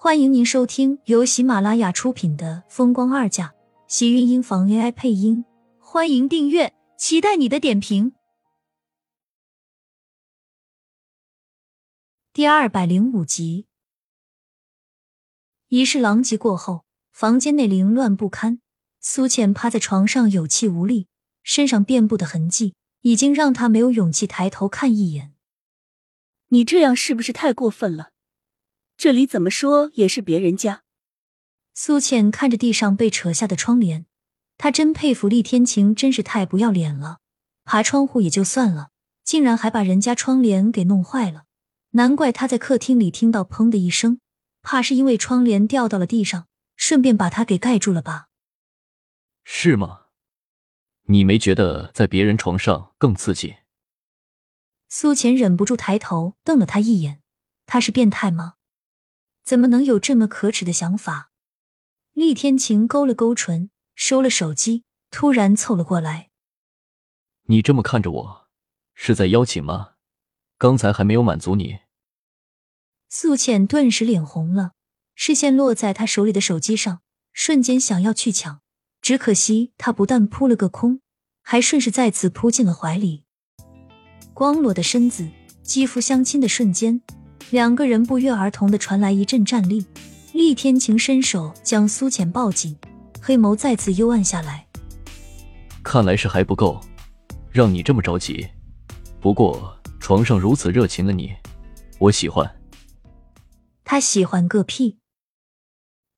欢迎您收听由喜马拉雅出品的《风光二嫁》，喜运音房 AI 配音。欢迎订阅，期待你的点评。第二百零五集，一世狼藉过后，房间内凌乱不堪。苏浅趴在床上有气无力，身上遍布的痕迹已经让他没有勇气抬头看一眼。你这样是不是太过分了？这里怎么说也是别人家。苏浅看着地上被扯下的窗帘，她真佩服厉天晴，真是太不要脸了。爬窗户也就算了，竟然还把人家窗帘给弄坏了。难怪他在客厅里听到“砰”的一声，怕是因为窗帘掉到了地上，顺便把他给盖住了吧？是吗？你没觉得在别人床上更刺激？苏浅忍不住抬头瞪了他一眼，他是变态吗？怎么能有这么可耻的想法？厉天晴勾了勾唇，收了手机，突然凑了过来。你这么看着我，是在邀请吗？刚才还没有满足你。素浅顿时脸红了，视线落在他手里的手机上，瞬间想要去抢，只可惜他不但扑了个空，还顺势再次扑进了怀里。光裸的身子，肌肤相亲的瞬间。两个人不约而同的传来一阵战栗，厉天晴伸手将苏浅抱紧，黑眸再次幽暗下来。看来是还不够，让你这么着急。不过床上如此热情的你，我喜欢。他喜欢个屁！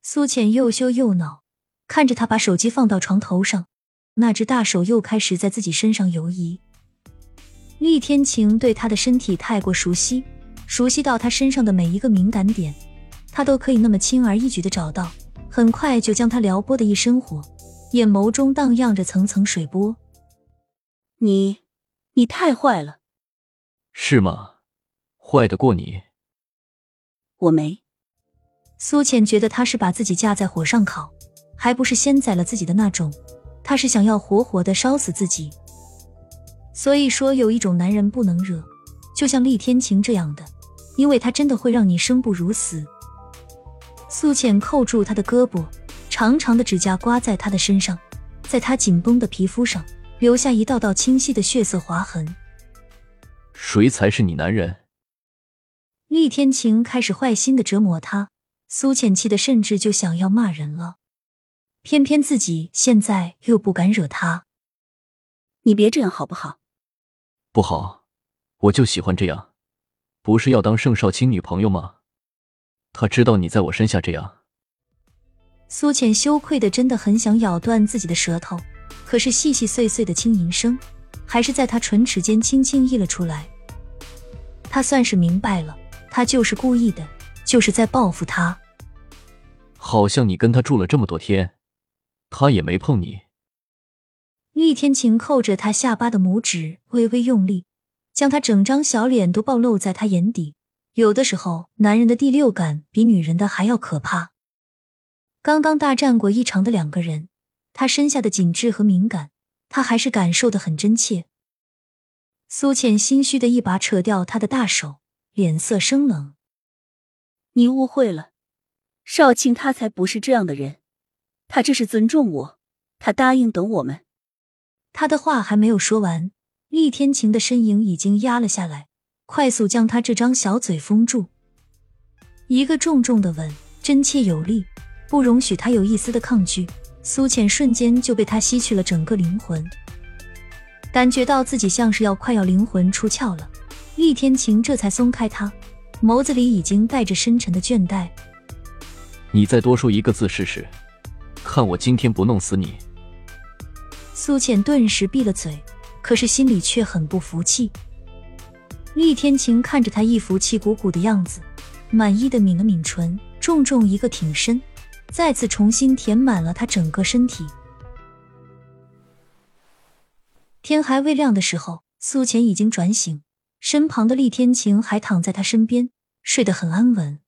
苏浅又羞又恼，看着他把手机放到床头上，那只大手又开始在自己身上游移。厉天晴对他的身体太过熟悉。熟悉到他身上的每一个敏感点，他都可以那么轻而易举的找到，很快就将他撩拨的一身火，眼眸中荡漾着层层水波。你，你太坏了，是吗？坏得过你？我没。苏浅觉得他是把自己架在火上烤，还不是先宰了自己的那种，他是想要活活的烧死自己。所以说，有一种男人不能惹，就像厉天晴这样的。因为他真的会让你生不如死。苏浅扣住他的胳膊，长长的指甲刮在他的身上，在他紧绷的皮肤上留下一道道清晰的血色划痕。谁才是你男人？厉天晴开始坏心的折磨他，苏浅气的甚至就想要骂人了。偏偏自己现在又不敢惹他。你别这样好不好？不好，我就喜欢这样。不是要当盛少卿女朋友吗？他知道你在我身下这样。苏浅羞愧的真的很想咬断自己的舌头，可是细细碎碎的轻吟声还是在他唇齿间轻轻溢了出来。他算是明白了，他就是故意的，就是在报复他。好像你跟他住了这么多天，他也没碰你。厉天晴扣着他下巴的拇指微微用力。将他整张小脸都暴露在他眼底，有的时候，男人的第六感比女人的还要可怕。刚刚大战过一场的两个人，他身下的紧致和敏感，他还是感受的很真切。苏浅心虚的一把扯掉他的大手，脸色生冷：“你误会了，少卿他才不是这样的人，他这是尊重我，他答应等我们。”他的话还没有说完。厉天晴的身影已经压了下来，快速将他这张小嘴封住。一个重重的吻，真切有力，不容许他有一丝的抗拒。苏浅瞬间就被他吸去了整个灵魂，感觉到自己像是要快要灵魂出窍了。厉天晴这才松开他，眸子里已经带着深沉的倦怠。你再多说一个字试试，看我今天不弄死你！苏浅顿时闭了嘴。可是心里却很不服气。厉天晴看着他一副气鼓鼓的样子，满意的抿了抿唇，重重一个挺身，再次重新填满了他整个身体。天还未亮的时候，苏浅已经转醒，身旁的厉天晴还躺在他身边，睡得很安稳。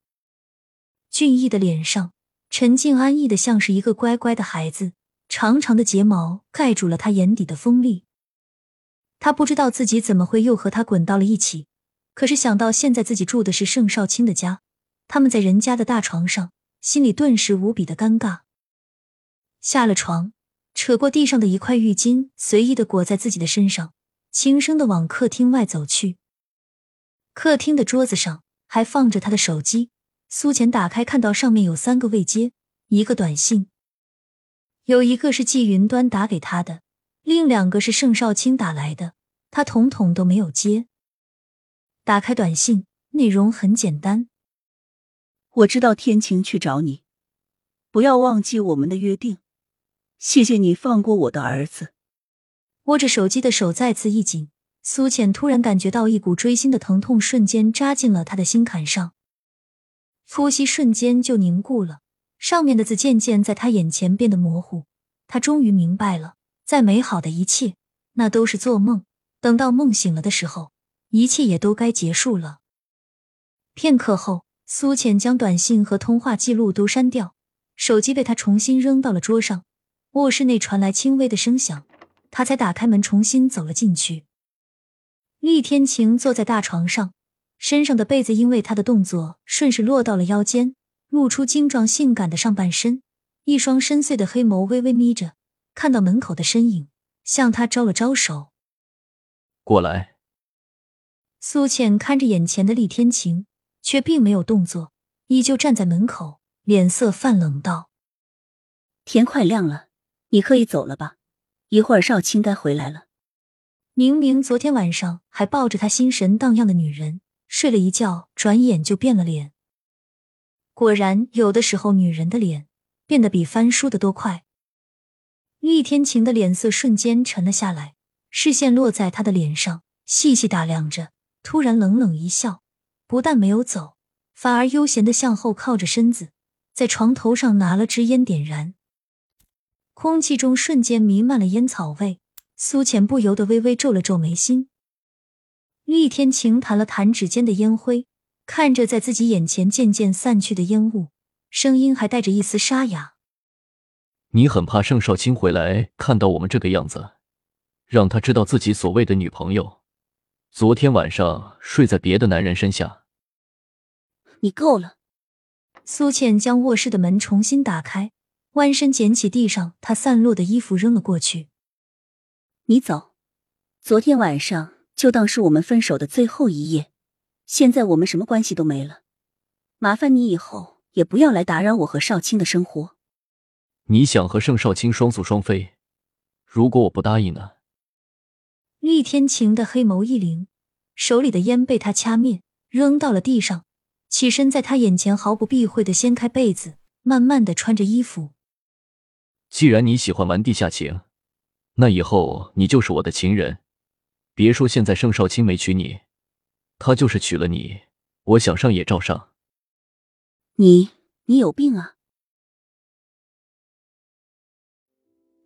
俊逸的脸上沉静安逸的像是一个乖乖的孩子，长长的睫毛盖住了他眼底的锋利。他不知道自己怎么会又和他滚到了一起，可是想到现在自己住的是盛少卿的家，他们在人家的大床上，心里顿时无比的尴尬。下了床，扯过地上的一块浴巾，随意的裹在自己的身上，轻声的往客厅外走去。客厅的桌子上还放着他的手机，苏浅打开，看到上面有三个未接，一个短信，有一个是季云端打给他的，另两个是盛少卿打来的，他统统都没有接。打开短信，内容很简单：我知道天晴去找你，不要忘记我们的约定。谢谢你放过我的儿子。握着手机的手再次一紧，苏浅突然感觉到一股锥心的疼痛瞬间扎进了他的心坎上，呼吸瞬间就凝固了，上面的字渐渐在他眼前变得模糊。他终于明白了，再美好的一切，那都是做梦。等到梦醒了的时候。一切也都该结束了。片刻后，苏浅将短信和通话记录都删掉，手机被他重新扔到了桌上。卧室内传来轻微的声响，他才打开门，重新走了进去。厉天晴坐在大床上，身上的被子因为他的动作顺势落到了腰间，露出精壮性感的上半身，一双深邃的黑眸微微眯着，看到门口的身影，向他招了招手：“过来。”苏倩看着眼前的厉天晴，却并没有动作，依旧站在门口，脸色泛冷道：“天快亮了，你可以走了吧？一会儿少卿该回来了。”明明昨天晚上还抱着他心神荡漾的女人，睡了一觉，转眼就变了脸。果然，有的时候女人的脸变得比翻书的都快。厉天晴的脸色瞬间沉了下来，视线落在他的脸上，细细打量着。突然冷冷一笑，不但没有走，反而悠闲的向后靠着身子，在床头上拿了支烟点燃。空气中瞬间弥漫了烟草味，苏浅不由得微微皱了皱眉心。厉天晴弹了弹指间的烟灰，看着在自己眼前渐渐散去的烟雾，声音还带着一丝沙哑：“你很怕盛少卿回来看到我们这个样子，让他知道自己所谓的女朋友。”昨天晚上睡在别的男人身下，你够了。苏倩将卧室的门重新打开，弯身捡起地上她散落的衣服扔了过去。你走，昨天晚上就当是我们分手的最后一夜。现在我们什么关系都没了，麻烦你以后也不要来打扰我和少卿的生活。你想和盛少卿双宿双飞？如果我不答应呢？厉天晴的黑眸一凛，手里的烟被他掐灭，扔到了地上，起身在他眼前毫不避讳的掀开被子，慢慢的穿着衣服。既然你喜欢玩地下情，那以后你就是我的情人。别说现在盛少卿没娶你，他就是娶了你，我想上也照上。你你有病啊！